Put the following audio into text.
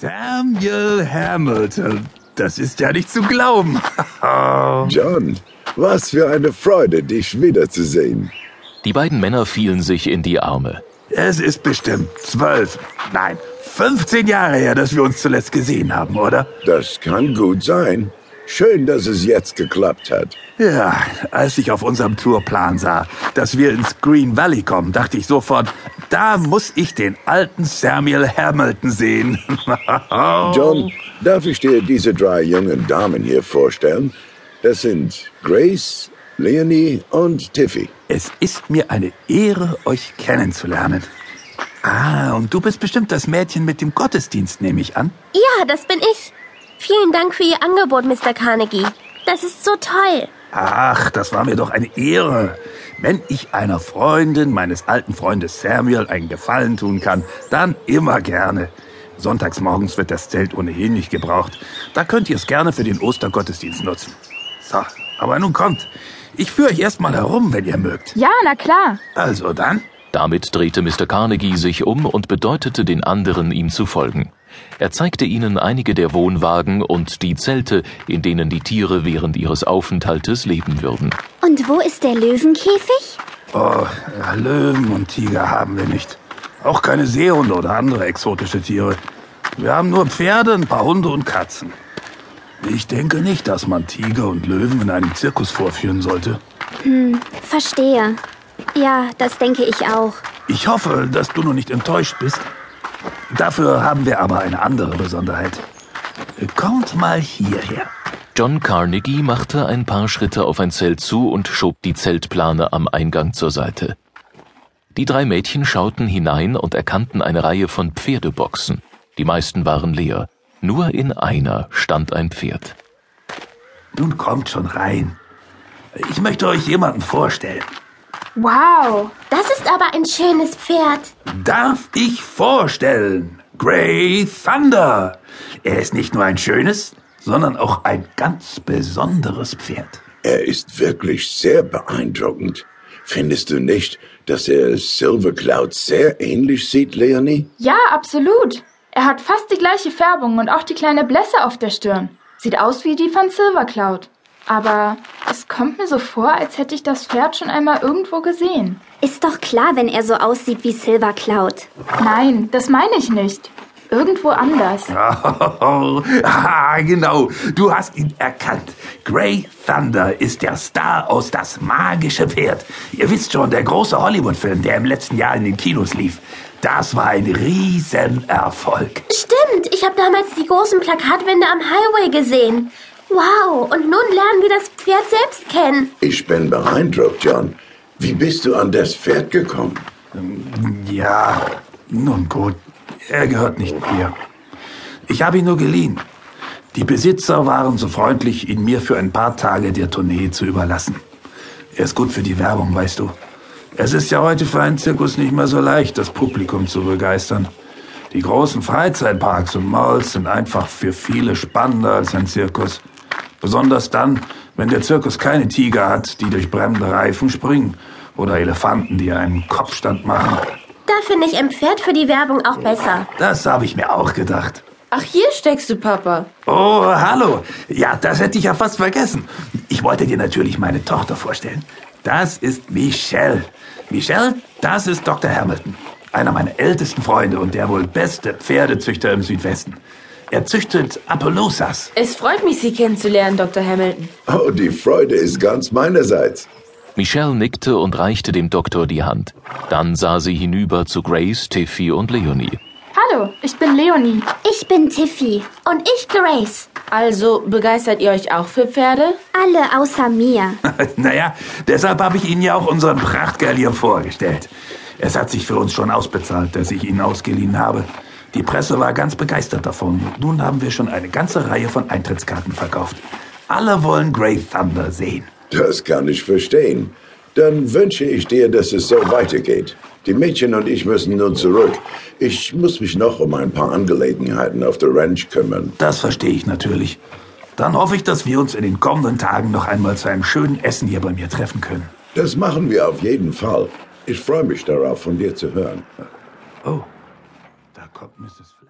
Samuel Hamilton. Das ist ja nicht zu glauben. John, was für eine Freude, dich wiederzusehen. Die beiden Männer fielen sich in die Arme. Es ist bestimmt zwölf, nein, 15 Jahre her, dass wir uns zuletzt gesehen haben, oder? Das kann gut sein. Schön, dass es jetzt geklappt hat. Ja, als ich auf unserem Tourplan sah, dass wir ins Green Valley kommen, dachte ich sofort, da muss ich den alten Samuel Hamilton sehen. John, darf ich dir diese drei jungen Damen hier vorstellen? Das sind Grace, Leonie und Tiffy. Es ist mir eine Ehre, euch kennenzulernen. Ah, und du bist bestimmt das Mädchen mit dem Gottesdienst, nehme ich an. Ja, das bin ich. Vielen Dank für Ihr Angebot, Mr. Carnegie. Das ist so toll. Ach, das war mir doch eine Ehre. Wenn ich einer Freundin meines alten Freundes Samuel einen Gefallen tun kann, dann immer gerne. Sonntags morgens wird das Zelt ohnehin nicht gebraucht. Da könnt ihr es gerne für den Ostergottesdienst nutzen. So, aber nun kommt. Ich führe euch erstmal herum, wenn ihr mögt. Ja, na klar. Also dann. Damit drehte Mr. Carnegie sich um und bedeutete den anderen, ihm zu folgen. Er zeigte ihnen einige der Wohnwagen und die Zelte, in denen die Tiere während ihres Aufenthaltes leben würden. Und wo ist der Löwenkäfig? Oh, Löwen und Tiger haben wir nicht. Auch keine Seehunde oder andere exotische Tiere. Wir haben nur Pferde, ein paar Hunde und Katzen. Ich denke nicht, dass man Tiger und Löwen in einem Zirkus vorführen sollte. Hm, verstehe. Ja, das denke ich auch. Ich hoffe, dass du noch nicht enttäuscht bist. Dafür haben wir aber eine andere Besonderheit. Kommt mal hierher. John Carnegie machte ein paar Schritte auf ein Zelt zu und schob die Zeltplane am Eingang zur Seite. Die drei Mädchen schauten hinein und erkannten eine Reihe von Pferdeboxen. Die meisten waren leer. Nur in einer stand ein Pferd. Nun kommt schon rein. Ich möchte euch jemanden vorstellen. Wow. Das ist aber ein schönes Pferd. Darf ich vorstellen? Grey Thunder. Er ist nicht nur ein schönes, sondern auch ein ganz besonderes Pferd. Er ist wirklich sehr beeindruckend. Findest du nicht, dass er Silver Cloud sehr ähnlich sieht, Leonie? Ja, absolut. Er hat fast die gleiche Färbung und auch die kleine Blässe auf der Stirn. Sieht aus wie die von Silver Cloud. Aber es kommt mir so vor, als hätte ich das Pferd schon einmal irgendwo gesehen. Ist doch klar, wenn er so aussieht wie Silver Cloud. Nein, das meine ich nicht. Irgendwo anders. Oh, ah, genau. Du hast ihn erkannt. Grey Thunder ist der Star aus Das magische Pferd. Ihr wisst schon, der große Hollywood-Film, der im letzten Jahr in den Kinos lief. Das war ein Riesenerfolg. Stimmt, ich habe damals die großen Plakatwände am Highway gesehen. Wow, und nun lernen wir das Pferd selbst kennen. Ich bin beeindruckt, John. Wie bist du an das Pferd gekommen? Ja, nun gut. Er gehört nicht mir. Ich habe ihn nur geliehen. Die Besitzer waren so freundlich, ihn mir für ein paar Tage der Tournee zu überlassen. Er ist gut für die Werbung, weißt du. Es ist ja heute für einen Zirkus nicht mehr so leicht, das Publikum zu begeistern. Die großen Freizeitparks und Malls sind einfach für viele spannender als ein Zirkus. Besonders dann, wenn der Zirkus keine Tiger hat, die durch brennende Reifen springen. Oder Elefanten, die einen Kopfstand machen. Da finde ich ein Pferd für die Werbung auch besser. Das habe ich mir auch gedacht. Ach, hier steckst du, Papa. Oh, hallo. Ja, das hätte ich ja fast vergessen. Ich wollte dir natürlich meine Tochter vorstellen. Das ist Michelle. Michelle, das ist Dr. Hamilton. Einer meiner ältesten Freunde und der wohl beste Pferdezüchter im Südwesten. Er züchtet Appaloosas. Es freut mich, Sie kennenzulernen, Dr. Hamilton. Oh, die Freude ist ganz meinerseits. Michelle nickte und reichte dem Doktor die Hand. Dann sah sie hinüber zu Grace, Tiffy und Leonie. Hallo, ich bin Leonie. Ich bin Tiffy. Und ich Grace. Also, begeistert ihr euch auch für Pferde? Alle außer mir. naja, deshalb habe ich Ihnen ja auch unseren Prachtgalier vorgestellt. Es hat sich für uns schon ausbezahlt, dass ich ihn ausgeliehen habe. Die Presse war ganz begeistert davon. Nun haben wir schon eine ganze Reihe von Eintrittskarten verkauft. Alle wollen Grey Thunder sehen. Das kann ich verstehen. Dann wünsche ich dir, dass es so weitergeht. Die Mädchen und ich müssen nun zurück. Ich muss mich noch um ein paar Angelegenheiten auf der Ranch kümmern. Das verstehe ich natürlich. Dann hoffe ich, dass wir uns in den kommenden Tagen noch einmal zu einem schönen Essen hier bei mir treffen können. Das machen wir auf jeden Fall. Ich freue mich darauf, von dir zu hören. Oh, da kommt Mrs. Flynn.